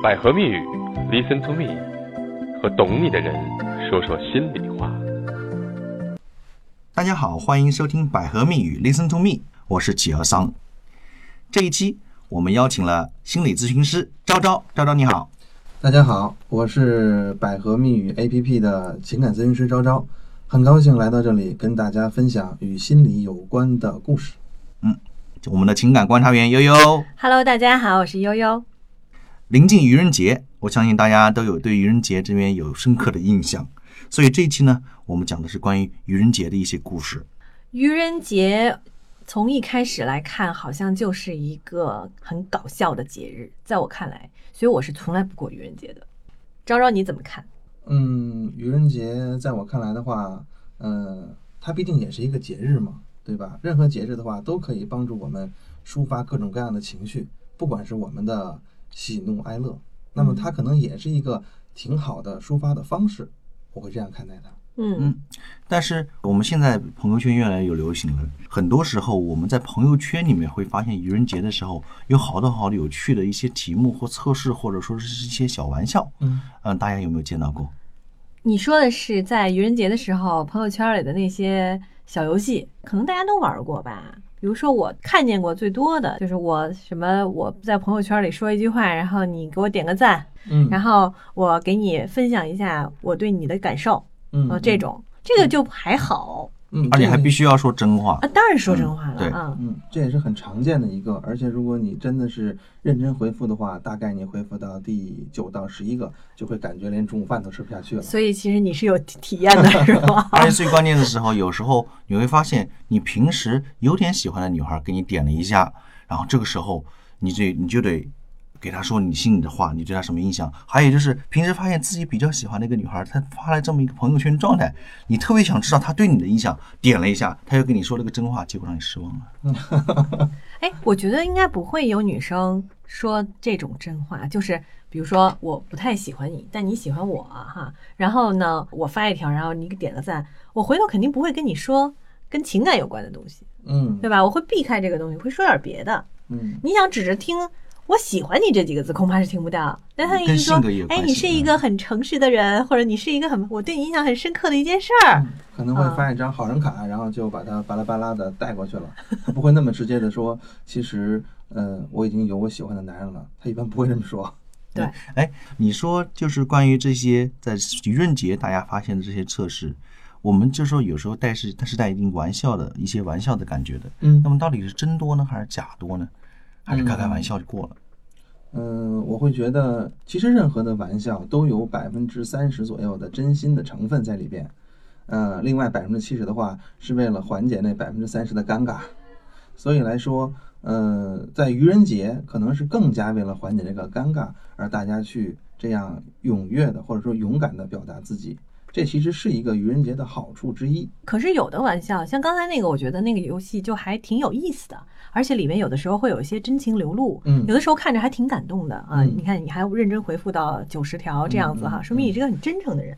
百合蜜语，Listen to me，和懂你的人说说心里话。大家好，欢迎收听百合蜜语 Listen to me，我是企鹅桑。这一期我们邀请了心理咨询师昭昭，昭昭你好。大家好，我是百合蜜语 APP 的情感咨询师昭昭，很高兴来到这里跟大家分享与心理有关的故事。嗯我们的情感观察员悠悠。Hello，大家好，我是悠悠。临近愚人节，我相信大家都有对愚人节这边有深刻的印象，所以这一期呢，我们讲的是关于愚人节的一些故事。愚人节从一开始来看，好像就是一个很搞笑的节日，在我看来，所以我是从来不过愚人节的。昭昭你怎么看？嗯，愚人节在我看来的话，呃，它毕竟也是一个节日嘛，对吧？任何节日的话，都可以帮助我们抒发各种各样的情绪，不管是我们的喜怒哀乐，那么它可能也是一个挺好的抒发的方式，我会这样看待它。嗯嗯但是我们现在朋友圈越来越流行了，很多时候我们在朋友圈里面会发现，愚人节的时候有好多好多有趣的一些题目或测试，或者说是一些小玩笑。嗯嗯，大家有没有见到过？你说的是在愚人节的时候，朋友圈里的那些小游戏，可能大家都玩过吧？比如说我看见过最多的就是我什么我在朋友圈里说一句话，然后你给我点个赞，嗯。然后我给你分享一下我对你的感受，嗯呃，这种。这个就还好嗯，而且还必须要说真话啊，。当然说真话了对啊。嗯，这也是很常见的一个，而且如果你真的是认真回复的话，大概你回复到第九到十一个，就会感觉连中午饭都吃不下去了。所以其实你是有体体验的，是吧？而且最关键的时候，有时候你会发现，你平时有点喜欢的女孩给你点了一下，然后这个时候你这你就得给他说你心里的话，你对他什么印象？还有就是平时发现自己比较喜欢的一个女孩，她发了这么一个朋友圈状态，你特别想知道她对你的印象，点了一下，她又跟你说了个真话，结果让你失望了。哎，我觉得应该不会有女生说这种真话，就是比如说我不太喜欢你，但你喜欢我哈，然后呢，我发一条，然后你给点个赞，我回头肯定不会跟你说跟情感有关的东西，嗯对吧？我会避开这个东西，会说点别的。嗯你想指着听“我喜欢你”这几个字，恐怕是听不到。但他一跟直说哎，你是一个很诚实的人，或者你是一个很我对你印象很深刻的一件事儿。可能会发一张好人卡，然后就把它巴拉巴拉的带过去了。他不会那么直接的说，其实，呃，我已经有我喜欢的男人了。他一般不会这么说。对，哎，你说就是关于这些在愚人节大家发现的这些测试，我们就说有时候带是它是带一定玩笑的一些玩笑的感觉的。嗯那么到底是真多呢，还是假多呢？还是开开玩笑就过了？嗯，我会觉得，其实任何的玩笑都有百分之三十左右的真心的成分在里边。呃，另外百分之七十的话，是为了缓解那百分之三十的尴尬。所以来说，呃，在愚人节可能是更加为了缓解这个尴尬，而大家去这样踊跃的或者说勇敢的表达自己。这其实是一个愚人节的好处之一。可是有的玩笑，像刚才那个，我觉得那个游戏就还挺有意思的，而且里面有的时候会有一些真情流露，嗯有的时候看着还挺感动的啊。嗯你看，你还认真回复到九十条这样子哈，说明你是个很真诚的人。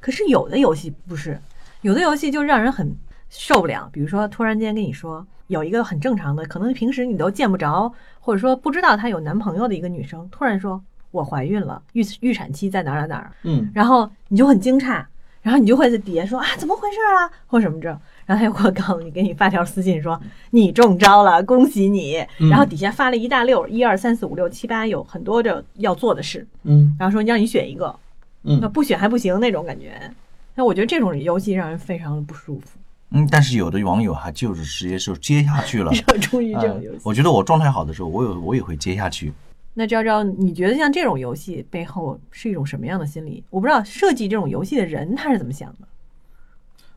可是有的游戏不是，有的游戏就让人很受不了。比如说，突然间跟你说有一个很正常的，可能平时你都见不着，或者说不知道她有男朋友的一个女生，突然说我怀孕了，预预产期在哪儿哪儿哪儿，嗯然后你就很惊诧，然后你就会在底下说啊怎么回事啊，或什么这，然后他又给我告诉你，给你发条私信说你中招了，恭喜你，嗯。然后底下发了一大溜，一二三四五六七八，有很多的要做的事，嗯。然后说让你选一个，嗯。那嗯不选还不行那种感觉。那我觉得这种游戏让人非常的不舒服，嗯，但是有的网友还就是直接就接下去了。热衷于这种游戏。我觉得我状态好的时候，我有我也会接下去。那昭昭，你觉得像这种游戏背后是一种什么样的心理？我不知道设计这种游戏的人他是怎么想的。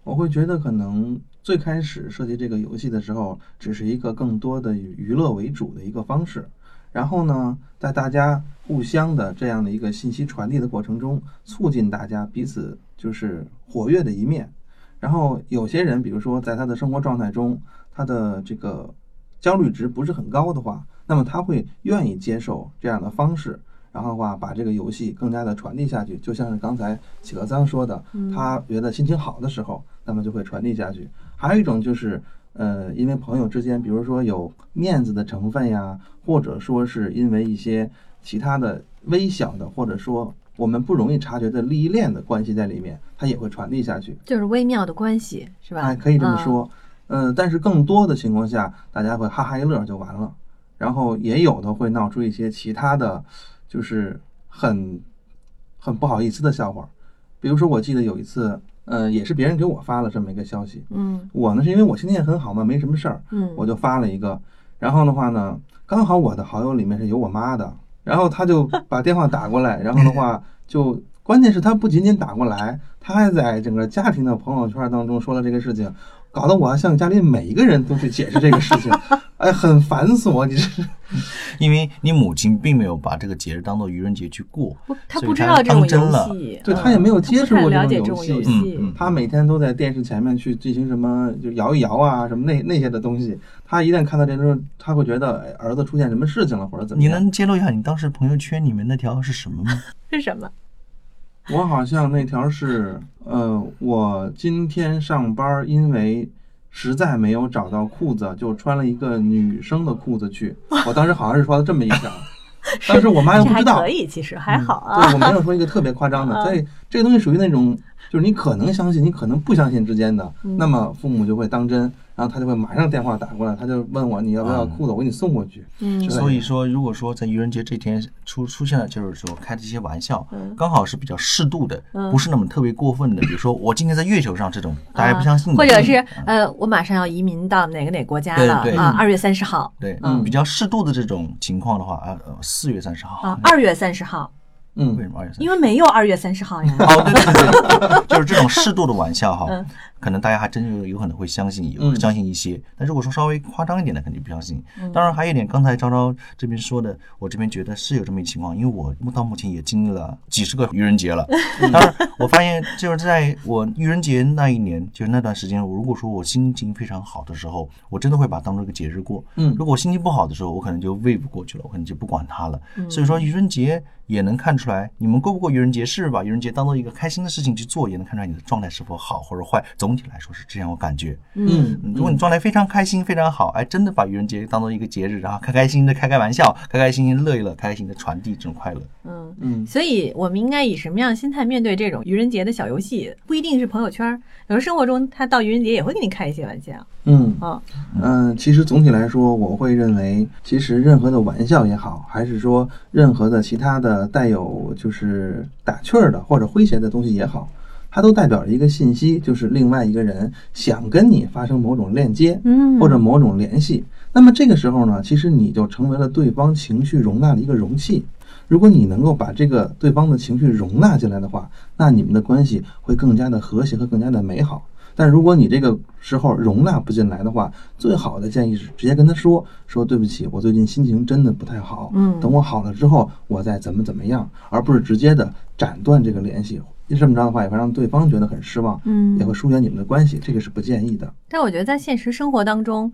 我会觉得可能最开始设计这个游戏的时候，只是一个更多的以娱乐为主的一个方式。然后呢，在大家互相的这样的一个信息传递的过程中，促进大家彼此就是活跃的一面。然后有些人，比如说在他的生活状态中，他的这个焦虑值不是很高的话，那么他会愿意接受这样的方式，然后的话把这个游戏更加的传递下去。就像是刚才企鹅桑说的，他觉得心情好的时候，那么就会传递下去。还有一种就是，呃，因为朋友之间，比如说有面子的成分呀，或者说是因为一些其他的微小的或者说我们不容易察觉的利益链的关系在里面，它也会传递下去。就是微妙的关系，是吧？哎，可以这么嗯。说。嗯、但是更多的情况下，大家会哈哈一乐就完了，然后也有的会闹出一些其他的，就是很很不好意思的笑话。比如说，我记得有一次，呃，也是别人给我发了这么一个消息，嗯我呢是因为我心情很好嘛，没什么事儿，嗯，我就发了一个。然后的话呢，刚好我的好友里面是有我妈的，然后他就 把电话打过来，然后的话就关键是他不仅仅打过来，他还在整个家庭的朋友圈当中说了这个事情，搞得我要向家里每一个人都去解释这个事情，哎，很繁琐，你这 因为你母亲并没有把这个节日当做愚人节去过，不，他所以不知道这种当真了游戏，嗯对她也没有接触过这种游戏戏。嗯嗯他每天都在电视前面去进行什么，就摇一摇啊，什么那那些的东西。她一旦看到这种，她会觉得哎儿子出现什么事情了，或者怎么你。能揭露一下你当时朋友圈里面那条是什么吗？是什么？我好像那条是，呃，我今天上班，因为实在没有找到裤子，就穿了一个女生的裤子去。我当时好像是说了这么一条，当时我妈又不知道可，以，其实还好对啊。我没有说一个特别夸张的。啊所以这个东西属于那种，就是你可能相信，你可能不相信之间的。嗯那么父母就会当真，然后他就会马上电话打过来，他就问我你要不要裤子，我给你送过去。嗯。所以说，如果说在愚人节这天出出现了，就是说开这些玩笑，嗯。刚好是比较适度的，嗯。不是那么特别过分的。比如说，我今天在月球上这种，大家不相信的，或者是呃，我马上要移民到哪个哪个国家了啊？二月三十号。对，嗯。比较适度的这种情况的话，啊，呃四月三十号。啊，，二月三十号，嗯为，什么二月三十？因为没有二月三十号呀。哦，对对对对，就是这种适度的玩笑哈嗯，可能大家还真有有可能会相信，有嗯相信一些。但如果说稍微夸张一点的，肯定不相信。嗯当然还有一点，刚才昭昭这边说的，我这边觉得是有这么一情况，因为我到目前也经历了几十个愚人节了。当然，我发现就是在我愚人节那一年，就是那段时间，我如果说我心情非常好的时候，我真的会把它当做一个节日过。嗯如果我心情不好的时候，我可能就 wave 过去了，我可能就不管它了。嗯所以说愚人节也能看出来，你们过不过愚人节是把愚人节当做一个开心的事情去做，也能看出来你的状态是否好或者坏。总体来说是这样，我感觉。嗯嗯如果你状态非常开心、非常好，哎，真的把愚人节当做一个节日，然后开开心心的开开玩笑，开开心心乐一乐，开开心的传递这种快乐。嗯，嗯所以我们应该以什么样的心态面对这种愚人节的小游戏？不一定是朋友圈，有时候生活中他到愚人节也会给你开一些玩笑嗯啊。嗯，其实总体来说，我会认为，其实任何的玩笑也好，还是说任何的其他的带有就是打趣儿的或者诙谐的东西也好，它都代表着一个信息，就是另外一个人想跟你发生某种链接，嗯或者某种联系。那么这个时候呢，其实你就成为了对方情绪容纳的一个容器。如果你能够把这个对方的情绪容纳进来的话，那你们的关系会更加的和谐和更加的美好。但如果你这个时候容纳不进来的话，最好的建议是直接跟他说说对不起，我最近心情真的不太好，嗯等我好了之后，我再怎么怎么样，而不是直接的斩断这个联系。这么着的话，也会让对方觉得很失望，嗯也会疏远你们的关系，这个是不建议的。但我觉得在现实生活当中，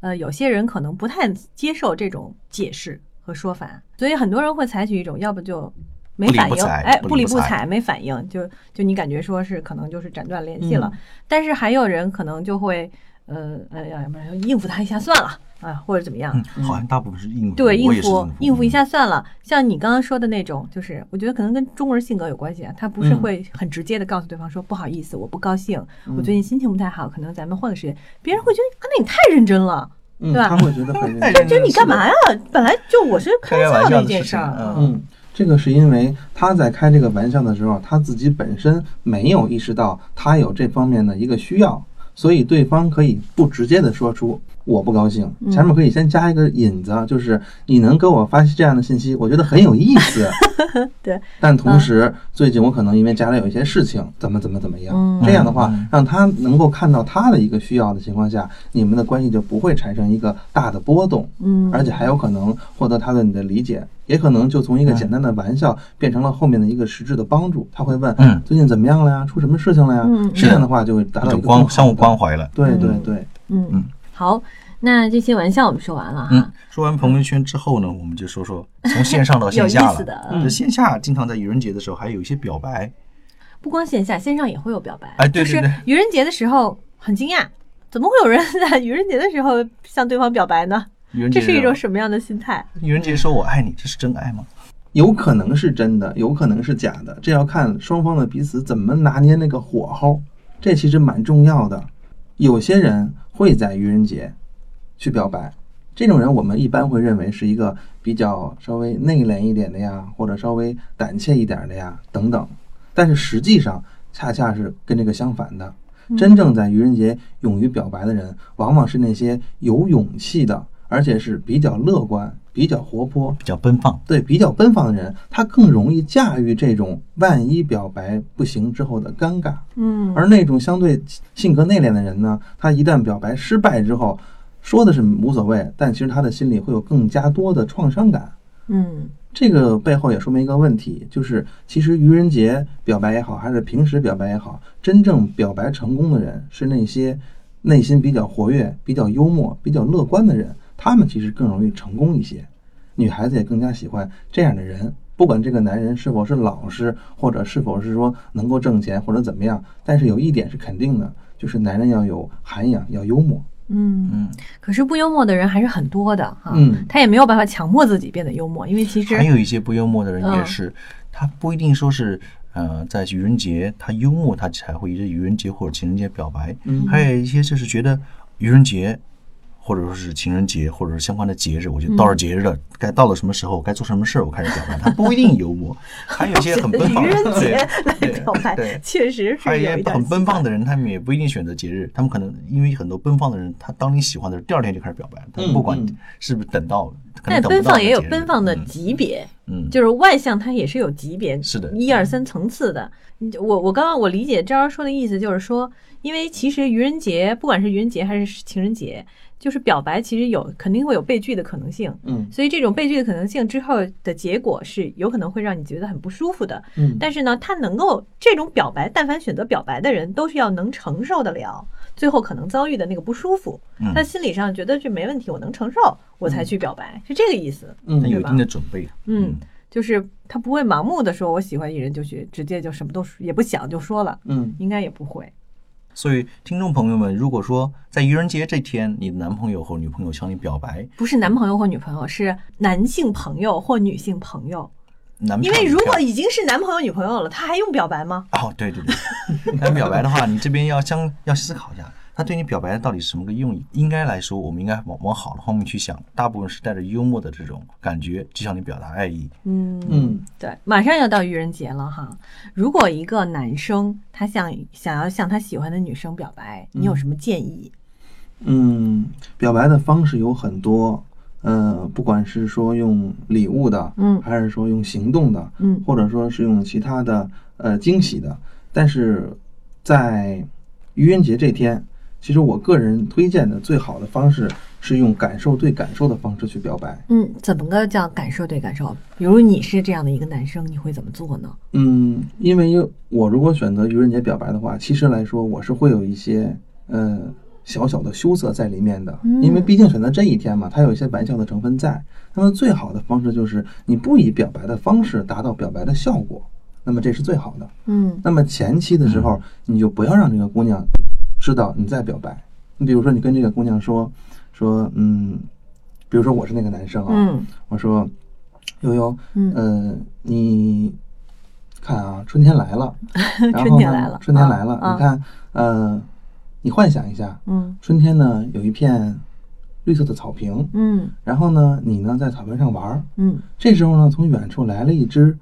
呃，有些人可能不太接受这种解释和说法，所以很多人会采取一种要不就没反应，哎，不不理不睬没反应，就就你感觉说是可能就是斩断联系了。嗯但是还有人可能就会，呃呃，要不然应付他一下算了啊，或者怎么样。嗯，好像大部分是应付，对，应付应应付一下算了。像你刚刚说的那种，就是我觉得可能跟中国人性格有关系啊，他不是嗯会很直接的告诉对方说不好意思，我不高兴，嗯我最近心情不太好，可能咱们换个时间。别人会觉得啊，那你太认真了，嗯，对吧他会觉得很太就 你干嘛呀？本来就我是开玩玩笑笑的事一件事儿，嗯，这个是因为他在开这个玩笑的时候，他自己本身没有意识到他有这方面的一个需要，所以对方可以不直接的说出我不高兴，嗯。前面可以先加一个引子，就是你能给我发这样的信息，我觉得很有意思。对，但同时最近我可能因为家里有一些事情，怎么怎么怎么样，嗯。这样的话嗯。让他能够看到他的一个需要的情况下，你们的关系就不会产生一个大的波动。嗯，而且还有可能获得他对你的理解，也可能就从一个简单的玩笑变成了后面的一个实质的帮助。他会问，嗯最近怎么样了呀？出什么事情了呀？嗯这样的话就会达到一个相互关怀了。对对嗯。对，嗯。嗯好，那这些玩笑我们说完了嗯哈，，说完朋友圈之后呢，我们就说说从线上到 线下了。思的，嗯线下经常在愚人节的时候还有一些表白，不光线下，线上也会有表白。就是哎对对对愚人节的时候很惊讶，怎么会有人在愚人节的时候向对方表白呢？愚人节这是一种什么样的心态？愚人节说我爱你，这是真爱吗？有可能是真的，有可能是假的，这要看双方的彼此怎么拿捏那个火候，这其实蛮重要的。有些人会在愚人节去表白，这种人我们一般会认为是一个比较稍微内敛一点的呀，或者稍微胆怯一点的呀，等等。但是实际上恰恰是跟这个相反的。真正在愚人节勇于表白的人，往往是那些有勇气的，而且是比较乐观、比较活泼、比较奔放。对比较奔放的人，他更容易驾驭这种万一表白不行之后的尴尬。嗯而那种相对性格内敛的人呢，他一旦表白失败之后，说的是无所谓，但其实他的心里会有更加多的创伤感。嗯这个背后也说明一个问题，就是其实愚人节表白也好，还是平时表白也好，真正表白成功的人是那些内心比较活跃、比较幽默、比较乐观的人，他们其实更容易成功一些。女孩子也更加喜欢这样的人，不管这个男人是否是老实，或者是否是说能够挣钱或者怎么样，但是有一点是肯定的，就是男人要有涵养，要幽默。嗯嗯，可是不幽默的人还是很多的哈。嗯他也没有办法强迫自己变得幽默，因为其实还有一些不幽默的人也嗯是，他不一定说是呃在愚人节他幽默，他才会在愚人节或者情人节表白。嗯还有一些就是觉得愚人节。或者说是情人节，或者是相关的节日，我觉得到了节日了，该到了什么时候，该做什么事儿，我开始表白。他不一定有我，还有一些很奔放的 人节来对表白对，确实还有一是有一些很奔放的人，他们也不一定选择节日，他们可能因为很多奔放的人，他当你喜欢的时候，第二天就开始表白，他嗯不管嗯是不是等到，可怪。但奔放也有奔放的嗯级别，嗯，就是外向它也是有级别，是的一二三层次的。我我刚刚我理解赵儿说的意思就是说，因为其实愚人节不管是愚人节还是情人节，就是表白其实有肯定会有被拒的可能性。嗯所以这种被拒的可能性之后的结果是有可能会让你觉得很不舒服的。嗯但是呢，他能够这种表白，但凡选择表白的人，都是要能承受得了最后可能遭遇的那个不舒服。嗯他心理上觉得这没问题，我能承受，我才去表白，是这个意思。嗯那有一定的准备。嗯，就是他不会盲目的说我喜欢一人就去直接就什么都也不想就说了，嗯应该也不会。所以听众朋友们，如果说在愚人节这天，你的男朋友或女朋友向你表白，不是男朋友或女朋友，是男性朋友或女性朋友。男因为如果已经是男朋友女朋友了，他还用表白吗？哦，对对对，男 表白的话，你这边要相要思考一下，他对你表白的到底是什么个用意？应该来说，我们应该往往好的方面去想，大部分是带着幽默的这种感觉，就向你表达爱意。嗯嗯，对，马上要到愚人节了哈。如果一个男生他想想要向他喜欢的女生表白，你有什么建议？嗯，表白的方式有很多，呃，不管是说用礼物的，嗯还是说用行动的，嗯或者说是用其他的呃惊喜的，但是在愚人节这天，其实我个人推荐的最好的方式是用感受对感受的方式去表白。嗯，怎么个叫感受对感受？比如你是这样的一个男生，你会怎么做呢？嗯，因为我如果选择愚人节表白的话，其实来说我是会有一些呃小小的羞涩在里面的，嗯因为毕竟选择这一天嘛，它有一些玩笑的成分在。那么最好的方式就是你不以表白的方式达到表白的效果，那么这是最好的。嗯那么前期的时候，你就不要让这个姑娘知道你在表白。你比如说，你跟这个姑娘说说，嗯，比如说我是那个男生啊，嗯我说悠悠，嗯呃，你看啊，春天来了，然后呢春天来了春天来了，你看，呃，你幻想一下，嗯春天呢有一片绿色的草坪，嗯然后呢，你呢在草坪上玩儿，嗯这时候呢，从远处来了一只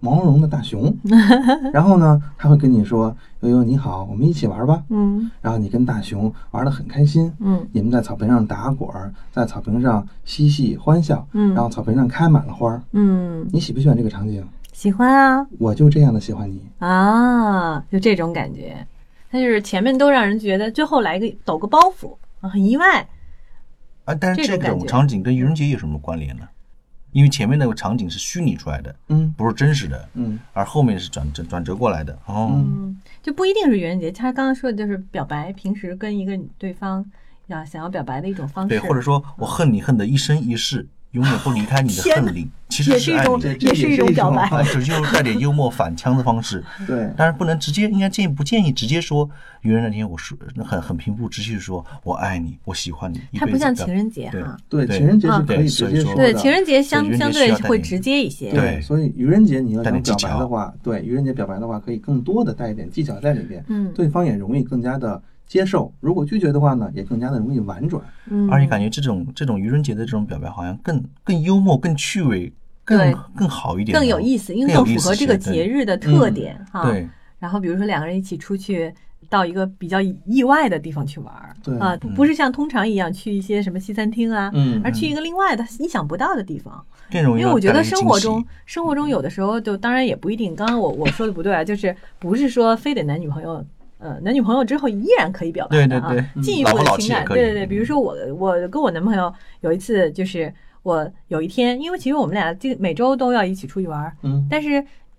毛茸茸的大熊，然后呢，他会跟你说：“悠悠你好，我们一起玩吧。”嗯然后你跟大熊玩得很开心，嗯你们在草坪上打滚儿，在草坪上嬉戏欢笑，嗯然后草坪上开满了花儿。嗯，你喜不喜欢这个场景？喜欢啊我就这样的喜欢你。啊，就这种感觉。他就是前面都让人觉得，最后来个抖个包袱啊，很意外。啊，但是这种场景跟愚人节有什么关联呢？因为前面那个场景是虚拟出来的，嗯不是真实的，嗯而后面是转折转折过来的。哦，嗯，就不一定是愚人节。他刚刚说的就是表白，平时跟一个对方要想要表白的一种方式。对，或者说我恨你恨的一生一世，永远不离开你的恨里，其实也是一种爱你。也是一种表白。啊，只是用带点幽默反腔的方式。对，但是不能直接，应该建议不建议直接说愚人那天我说很很平铺直叙说我爱你，我喜欢你，一它不像辈子的。情人节对。哈。对，情人节是嗯可以直对所以说接说的。对，情人节相相对要会直接一些。对。所以愚人节你要想表带点技巧。白的话，对愚人节表白的话，可以更多的带一点技巧在里边，嗯。对方也容易更加的接受。如果拒绝的话呢，也更加的容易婉转。嗯，而且感觉这种这种愚人节的这种表白好像更更幽默、更趣味、更更好一点哦，更有意思，因为更符合这个节日的特点哈。对。对然后比如说两个人一起出去到一个比较意外的地方去玩儿，对啊，不不是像通常一样去一些什么西餐厅啊，嗯而去一个另外的意想不到的地方。因为我觉得生活中，生活中有的时候就当然也不一定。刚刚我我说的不对啊，就是不是说非得男女朋友，呃，男女朋友之后依然可以表白的啊，对对对进一步的情感，对对对。比如说我我跟我男朋友有一次就是我有一天，因为其实我们俩这每周都要一起出去玩儿，嗯但是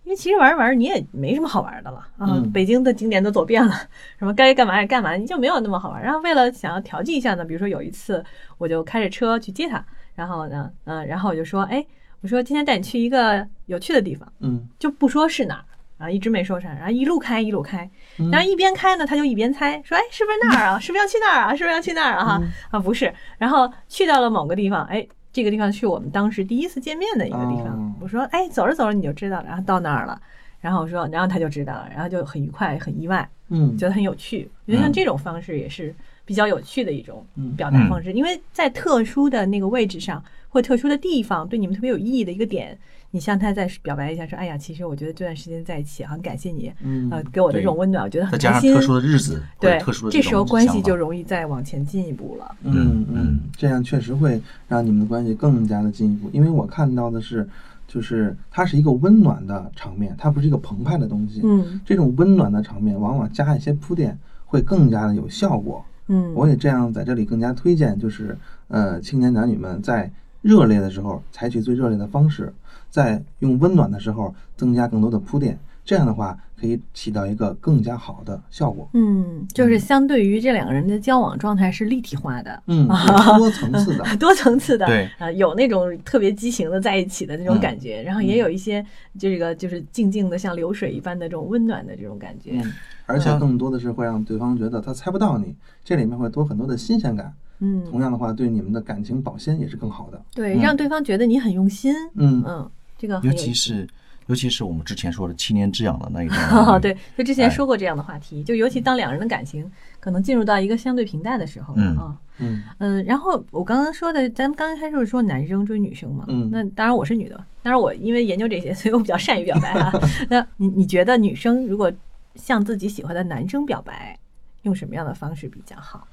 因为其实玩着玩着你也没什么好玩的了啊，嗯北京的景点都走遍了，什么该干嘛也干嘛，你就没有那么好玩。然后为了想要调剂一下呢，比如说有一次我就开着车去接他，然后呢，嗯、然后我就说，哎，我说今天带你去一个有趣的地方，嗯就不说是哪儿。啊，一直没说啥，然后一路开一路开，嗯然后一边开呢，他就一边猜，说，哎，是不是那儿啊？是不是要去那儿啊？是不是要去那儿啊？哈、嗯啊，不是，然后去到了某个地方，哎，这个地方去我们当时第一次见面的一个地方。哦我说，哎，走着走着你就知道了，然后到那儿了，然后我说，然后他就知道了，然后就很愉快，很意外，嗯觉得很有趣。我觉得像这种方式也是比较有趣的一种嗯表达方式，因为在特殊的那个位置上或特殊的地方，对你们特别有意义的一个点，你向他再表白一下，说，哎呀，其实我觉得这段时间在一起，很感谢你，嗯呃，给我的这种温暖，我觉得很开心。再加上特殊的日子，对特殊，的这时候关系就容易再往前进一步了。嗯嗯嗯，这样确实会让你们的关系更加的进一步。因为我看到的是，就是它是一个温暖的场面，它不是一个澎湃的东西。嗯这种温暖的场面，往往加一些铺垫，会更加的有效果。嗯，我也这样在这里更加推荐，就是呃，青年男女们在热烈的时候采取最热烈的方式，在用温暖的时候增加更多的铺垫，这样的话可以起到一个更加好的效果。嗯，就是相对于这两个人的交往状态是立体化的，嗯，是 多层次的。多层次的，对呃，有那种特别激情的在一起的那种嗯感觉，然后也有一些就这个就是静静的像流水一般的这种温暖的这种感觉。嗯，而且更多的是会让对方觉得他猜不到你，这里面会多很多的新鲜感。嗯，同样的话，对你们的感情保鲜也是更好的。对，让对方觉得你很用心。嗯嗯，这个尤。其是尤其是我们之前说的七年之痒的那一段。哦，对，就之前哎。说过这样的话题，就尤其当两人的感情可能进入到一个相对平淡的时候，嗯。啊，嗯。嗯，然后我刚刚说的，咱们刚开始说男生追女生嘛，嗯。那当然我是女的，当然我因为研究这些，所以我比较善于表白啊。那你你觉得女生如果向自己喜欢的男生表白，用什么样的方式比较好？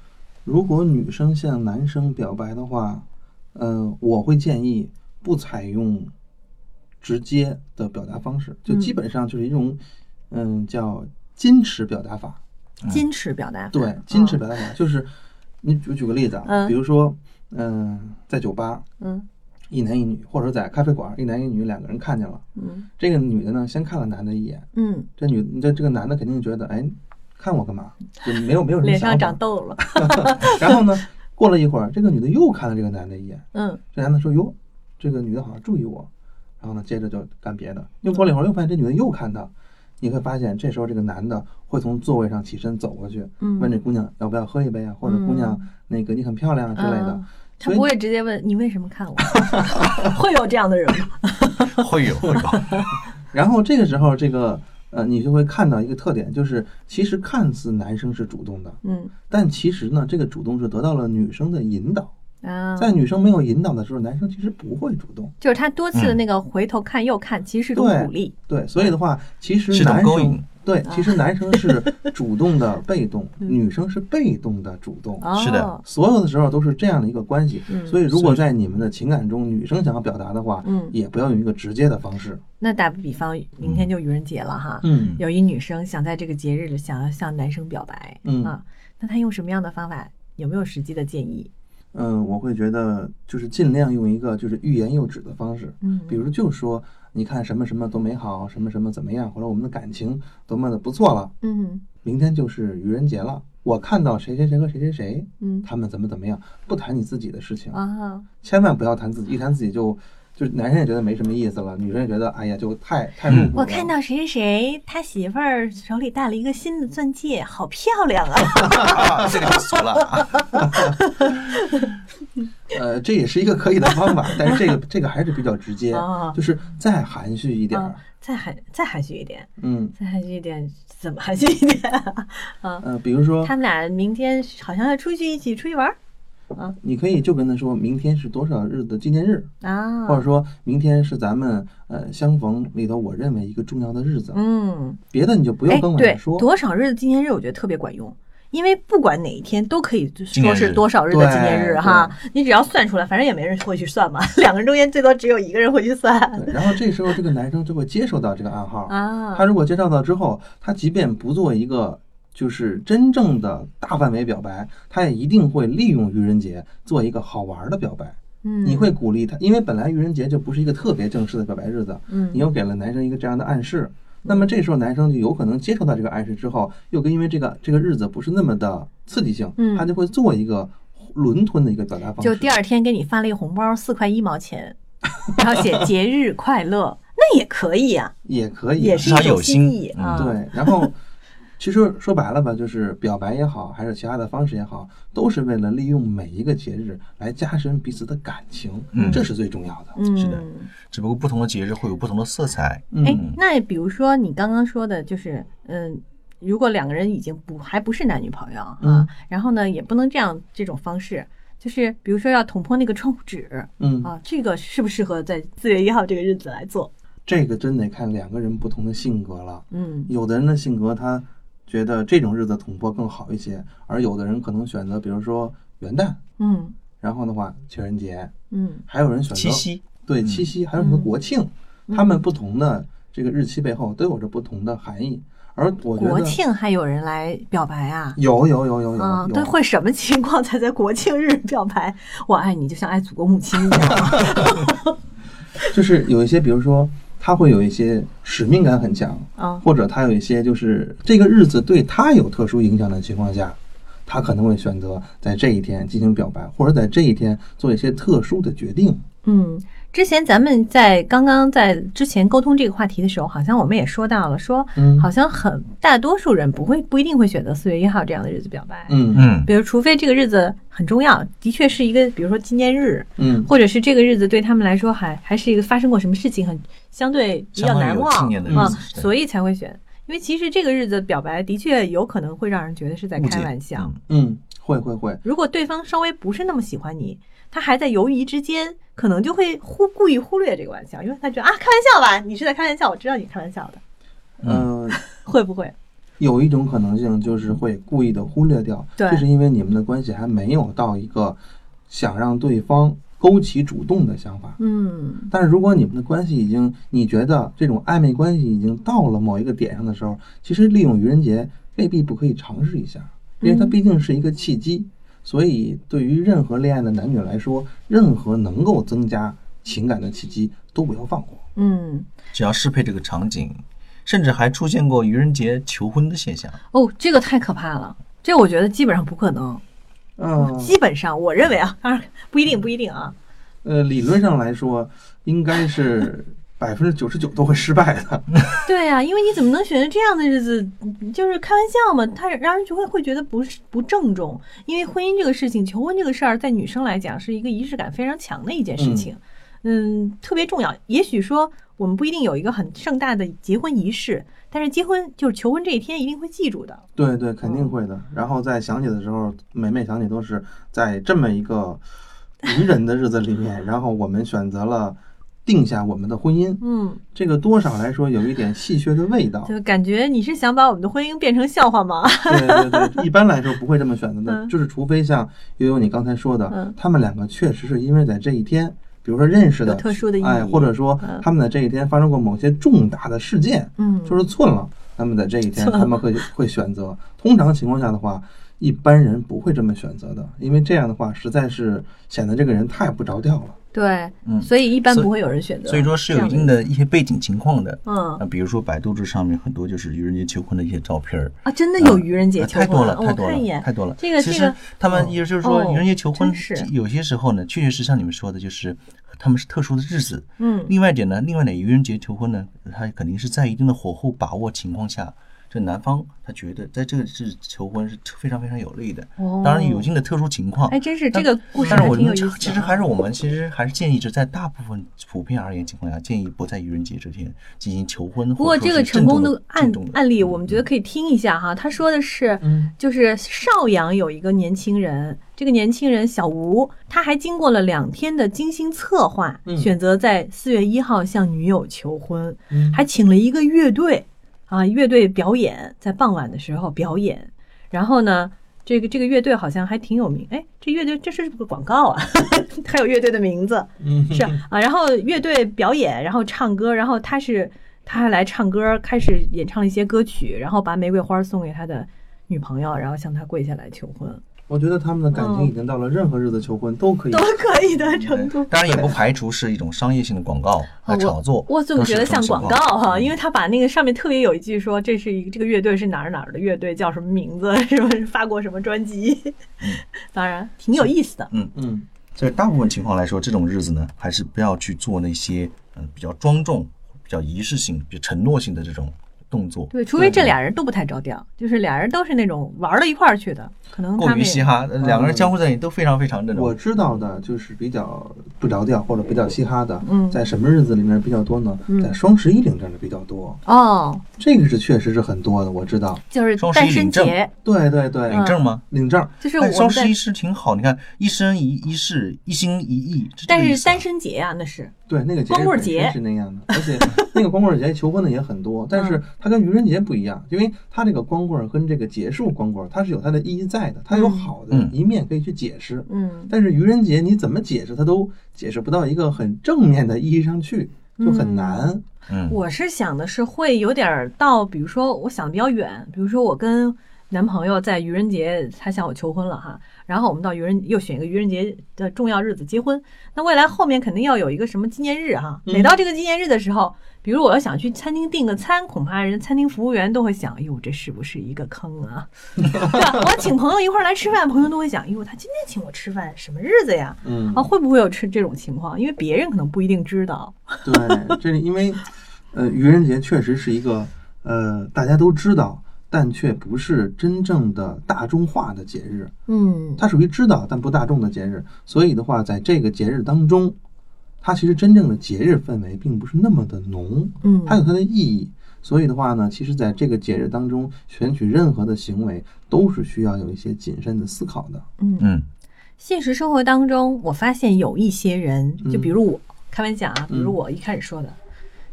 如果女生向男生表白的话，呃，我会建议不采用直接的表达方式，就嗯。基本上就是一种，嗯，叫矜持表达法。矜持表达法，对，矜持嗯表达法就是，你举举个例子啊，嗯。比如说，嗯、在酒吧，嗯。一男一女，或者说在咖啡馆，一男一女两个人看见了，嗯。这个女的呢，先看了男的一眼，嗯，这女这这个男的肯定觉得，哎，看我干嘛？就没有 没有什么脸上。长痘了，然后呢，过了一会儿，这个女的又看了这个男的一眼，嗯。这男的说：“哟，这个女的好像注意我。”然后呢，接着就干别的。又过了一会儿，又发现这女的又看他。你会发现，这时候这个男的会从座位上起身走过去，嗯问这姑娘要不要喝一杯啊，或者姑娘那个你很漂亮啊之类的嗯。他不会直接问你为什么看我，会有这样的人吗？会 有会有，然后这个时候，这个呃，你就会看到一个特点，就是其实看似男生是主动的，嗯但其实呢，这个主动是得到了女生的引导。啊，在女生没有引导的时候，男生其实不会主动。就是他多次的嗯。那个回头看右看，其实是一种鼓励。对，所以的话，其实是男生勾引。对，其实男生是 主动的被动，女生是被动的主动。哦，是的所有的时候都是这样的一个关系，嗯。所以如果在你们的情感中，女生想要表达的话，嗯。也不要用一个直接的方式，那打个比方，明天就愚人节了哈，嗯。有一女生想在这个节日里想要向男生表白，嗯。啊，那她用什么样的方法？有没有实际的建议？嗯，我会觉得就是尽量用一个就是欲言又止的方式，嗯比如就说你看什么什么多美好，什么什么怎么样，或者我们的感情多么的不错了，嗯明天就是愚人节了，我看到谁谁谁和谁谁谁，嗯他们怎么怎么样，不谈你自己的事情，啊，千万不要谈自己，一谈自己就就男生也觉得没什么意思了，女生也觉得哎呀就太太。我看到谁谁谁，他媳妇儿手里戴了一个新的钻戒，好漂亮啊！这个就俗了。呃，这也是一个可以的方法，但是这个这个还是比较直接哦，就是再含蓄一点再含再含蓄一点，嗯再含蓄一点，怎么含蓄一点啊？呃，比如说他们俩明天好像要出去一起出去玩儿你可以就跟他说明天是多少日的纪念日，啊，或者说明天是咱们呃相逢里头我认为一个重要的日子，嗯，别的你就不哎用跟我对，说。多少日的纪念日，我觉得特别管用。因为不管哪一天都可以说是多少日的纪念日哈，你只要算出来，反正也没人会去算嘛，两个人中间最多只有一个人会去算，然后这时候这个男生就会接受到这个暗号，啊。他如果接受到之后，他即便不做一个就是真正的大范围表白，他也一定会利用愚人节做一个好玩的表白。嗯，你会鼓励他，因为本来愚人节就不是一个特别正式的表白日子，嗯你又给了男生一个这样的暗示，那么这时候男生就有可能接受到这个暗示之后，又跟因为这个这个日子不是那么的刺激性，嗯他就会做一个轮吞的一个表达方式。就第二天给你发了一个红包，四块一毛钱，然后写节日快乐，那也可以啊，也可以啊，也是一种他有心心意啊。对，然后其实说白了吧，就是表白也好，还是其他的方式也好，都是为了利用每一个节日来加深彼此的感情，嗯这是最重要的。嗯，是的只不过不同的节日会有不同的色彩。嗯哎，那比如说你刚刚说的，就是嗯，如果两个人已经不还不是男女朋友啊，嗯然后呢，也不能这样这种方式，就是比如说要捅破那个窗户纸嗯，啊，这个适不适合在四月一号这个日子来做？这个真得看两个人不同的性格了。嗯有的人的性格他觉得这种日子捅破更好一些，而有的人可能选择，比如说元旦，嗯然后的话情人节，嗯还有人选择七夕，对七夕，还有什么嗯国庆，他们不同的这个日期背后都有着不同的含义。而我觉得国庆还有人来表白啊？有有有有有啊，有对，会什么情况才在国庆日表白？我爱你，就像爱祖国母亲一样。就是有一些，比如说他会有一些使命感很强，啊，或者他有一些就是这个日子对他有特殊影响的情况下，他可能会选择在这一天进行表白，或者在这一天做一些特殊的决定。嗯，之前咱们在刚刚在之前沟通这个话题的时候，好像我们也说到了，说嗯。好像很大多数人不会不一定会选择四月一号这样的日子表白。嗯。嗯，比如，除非这个日子很重要，的确是一个，比如说纪念日，嗯。或者是这个日子对他们来说还还是一个发生过什么事情很相对比较难忘纪念的日啊子，对。所以才会选。因为其实这个日子表白的确有可能会让人觉得是在开玩笑。嗯。嗯，会会会，如果对方稍微不是那么喜欢你，他还在犹豫之间，可能就会忽故意忽略这个玩笑，因为他觉得啊，开玩笑吧，你是在开玩笑，我知道你开玩笑的，嗯、会不会？有一种可能性就是会故意的忽略掉，对这是因为你们的关系还没有到一个想让对方勾起主动的想法。嗯但是如果你们的关系已经，你觉得这种暧昧关系已经到了某一个点上的时候，其实利用愚人节未必不可以尝试一下，因为它嗯毕竟是一个契机。所以对于任何恋爱的男女来说，任何能够增加情感的契机都不要放过。嗯，只要适配这个场景，甚至还出现过愚人节求婚的现象。哦，这个太可怕了，这我觉得基本上不可能。嗯，基本上，我认为啊，当然不一定，不一定啊。呃，理论上来说，应该是百分之九十九都会失败的。对呀、因为你怎么能选择这样的日子？就是开玩笑嘛，他让人就会会觉得不是不郑重。因为婚姻这个事情，求婚这个事儿，在女生来讲是一个仪式感非常强的一件事情，嗯特别重要。也许说我们不一定有一个很盛大的结婚仪式，但是结婚就是求婚这一天一定会记住的。对对，肯定会的。然后在想起的时候，每每想起都是在这么一个愚人的日子里面，然后我们选择了定下我们的婚姻。嗯，这个多少来说有一点戏谑的味道。就感觉你是想把我们的婚姻变成笑话吗？对对对，一般来说不会这么选择的，嗯就是除非像悠悠你刚才说的，嗯他们两个确实是因为在这一天，比如说认识的有特殊的哎，或者说嗯他们在这一天发生过某些重大的事件，嗯，就是寸了。那么在这一天，他们会会选择。通常情况下的话，一般人不会这么选择的，因为这样的话实在是显得这个人太不着调了。对，嗯所以一般不会有人选择。所以说是有一定的一些背景情况的。嗯啊，比如说百度这上面很多就是愚人节求婚的一些照片儿，啊，真的有愚人节太多了，太多了，太多了。这个这个他们也就是说，哦愚人节求婚是有些时候呢，确确实像你们说的，就是他们是特殊的日子。嗯另外一点呢，另外呢，愚人节求婚呢，他肯定是在一定的火候把握情况下，这男方他觉得在这个是求婚是非常非常有利的。哦当然有一定的特殊情况。哎，真是这个故事但是我还挺有意思的。其实还是我们其实还是建议，就在大部分普遍而言情况下，建议不在愚人节这天进行求婚。不过这个成功的案的案例，我们觉得可以听一下哈。他说的是，嗯就是邵阳有一个年轻人，这个年轻人小吴，他还经过了两天的精心策划，嗯选择在四月一号向女友求婚，嗯还请了一个乐队啊，乐队表演，在傍晚的时候表演。然后呢，这个这个乐队好像还挺有名，哎，这乐队这是不是个广告啊？还有乐队的名字，嗯是啊，然后乐队表演，然后唱歌，然后他是他还来唱歌，开始演唱了一些歌曲，然后把玫瑰花送给他的女朋友，然后向他跪下来求婚，我觉得他们的感嗯情已经到了任何日子求婚都可以都。可以的程度。当然也不排除是一种商业性的广告和炒作。哦我总觉得像广告哈，因为为他把那个上面特别有一句说这是一个这个乐队是哪儿哪儿的乐队，叫什么名字，什么发过什么专辑，当然挺有意思的。嗯嗯，所以大部分情况来说，这种日子呢，还是不要去做那些嗯、呃比较庄重、比较仪式性、比较承诺性的这种动作。对，除非这俩人都不太着调，就是俩人都是那种玩到一块儿去的，可能过于嘻哈，呃两个人交互在一起都非常非常那种。我知道的就是比较不着调或者比较嘻哈的，嗯在什么日子里面比较多呢？在双十一领证的比较多，哦，这个是确实是很多的，我知道。就是双十单身一领证节，对对对，领证吗？领证，就是我双十一，是挺好，你看一生一一世，一心一意。但是单身节啊，那是对那个节光棍节是那样的，而且那个光棍节求婚的也很多，但嗯是它跟愚人节不一样，因为它这个光棍跟这个结束光棍，它是有它的意义在的，它有好的嗯一面可以去解释。嗯，但是愚人节你怎么解释，它都解释不到一个很正面的意义上去，就很难。嗯，我是想的是会有点儿到，比如说我想的比较远，比如说我跟男朋友在愚人节，他向我求婚了哈，然后我们到愚人又选一个愚人节的重要日子结婚，那未来后面肯定要有一个什么纪念日哈，嗯每到这个纪念日的时候，比如我要想去餐厅订个餐，恐怕人餐厅服务员都会想，哎呦，这是不是一个坑啊？对吧？我请朋友一块儿来吃饭，朋友都会想，哎呦，他今天请我吃饭，什么日子呀？嗯啊，会不会有这这种情况？因为别人可能不一定知道。对，这是因为呃，愚人节确实是一个呃大家都知道，但却不是真正的大众化的节日。嗯，它属于知道但不大众的节日，所以的话，在这个节日当中，它其实真正的节日氛围并不是那么的浓，嗯。它有它的意义。所以的话呢，其实在这个节日当中，选取任何的行为都是需要有一些谨慎的思考的。嗯。嗯，现实生活当中，我发现有一些人，嗯。就比如我，开玩笑啊，比如嗯。我一开始说的，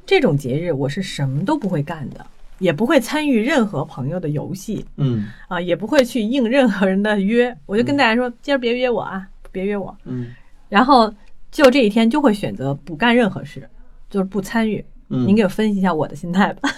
这种节日我是什么都不会干的，也不会参与任何朋友的游戏嗯啊，也不会去应任何人的约，我就跟大家说，今儿别约我啊，别约我。嗯然后就这一天就会选择不干任何事，就是不参与。嗯，您给我分析一下我的心态吧。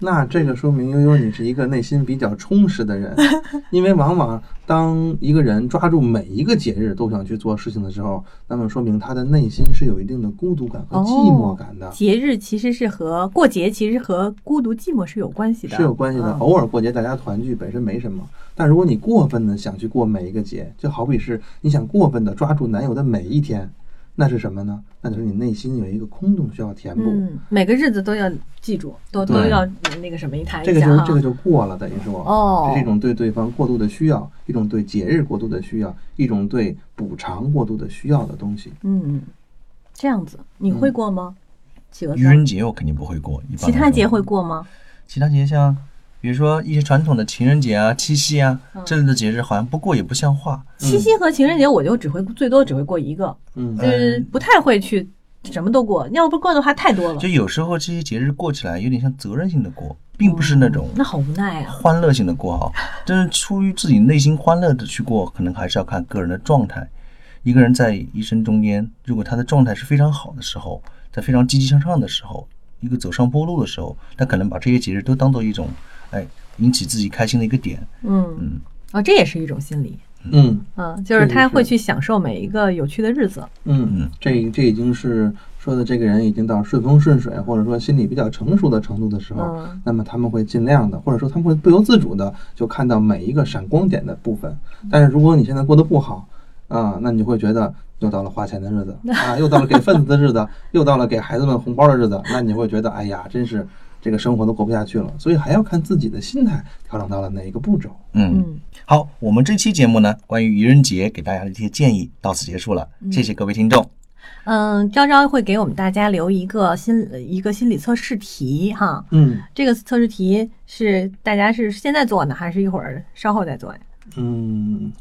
那这个说明悠悠你是一个内心比较充实的人，因为往往当一个人抓住每一个节日都想去做事情的时候，那么说明他的内心是有一定的孤独感和寂寞感的。节日其实是和过节，其实和孤独寂寞是有关系的，是有关系的。嗯偶尔过节大家团聚本身没什么，但如果你过分的想去过每一个节，就好比是你想过分的抓住男友的每一天，那是什么呢？那就是你内心有一个空洞需要填补。嗯，每个日子都要记住，都都要那个什么一谈这一下哈。个就这个就过了，等于说，哦这是一种对对方过度的需要，一种对节日过度的需要，一种对补偿过度的需要的东西。嗯，这样子你会过吗？企鹅愚人节我肯定不会过，一般其他节会过吗？其他节像，比如说一些传统的情人节啊、七夕啊嗯这类的节日，好像不过也不像话。七夕和情人节我就只会最多只会过一个，嗯就是不太会去什么都过，要不过的话太多了就，有时候这些节日过起来有点像责任性的过，并不是那种那好无奈啊。欢乐性的过哈。但是出于自己内心欢乐的去过，可能还是要看个人的状态。一个人在一生中间，如果他的状态是非常好的时候，在非常积极向上的时候，一个走上坡路的时候，他可能把这些节日都当做一种，哎，引起自己开心的一个点。嗯，嗯，啊，这也是一种心理。嗯嗯，就是他会去享受每一个有趣的日子。嗯嗯，这这已经是说的这个人已经到顺风顺水，或者说心理比较成熟的程度的时候，嗯那么他们会尽量的，或者说他们会不由自主的就看到每一个闪光点的部分。但是如果你现在过得不好，啊，那你就会觉得又到了花钱的日子啊，又到了给份子的日子，又到了给孩子们红包的日子，那你会觉得，哎呀，真是这个生活都过不下去了。所以还要看自己的心态调整到了哪一个步骤。嗯，嗯，好，我们这期节目呢，关于愚人节给大家的一些建议到此结束了，谢谢各位听众。嗯，昭昭会给我们大家留一个心一个心理测试题哈。嗯这个测试题是大家是现在做呢，还是一会儿稍后再做呀？嗯，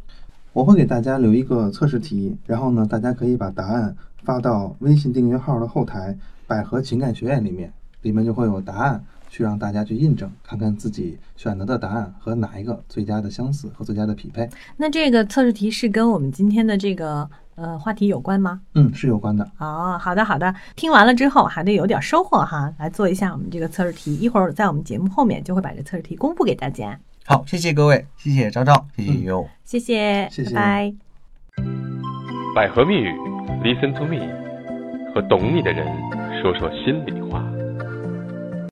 我会给大家留一个测试题，然后呢，大家可以把答案发到微信订阅号的后台“百合情感学院”里面，里面就会有答案，去让大家去印证，看看自己选择的答案和哪一个最佳的相似和最佳的匹配。那这个测试题是跟我们今天的这个呃话题有关吗？嗯，是有关的。哦，好的好的，听完了之后还得有点收获哈，来做一下我们这个测试题，一会儿在我们节目后面就会把这测试题公布给大家。好，谢谢各位，谢谢昭昭，谢谢悠悠。谢谢，谢谢拜拜。百合蜜语，Listen to me，和懂你的人说说心里话。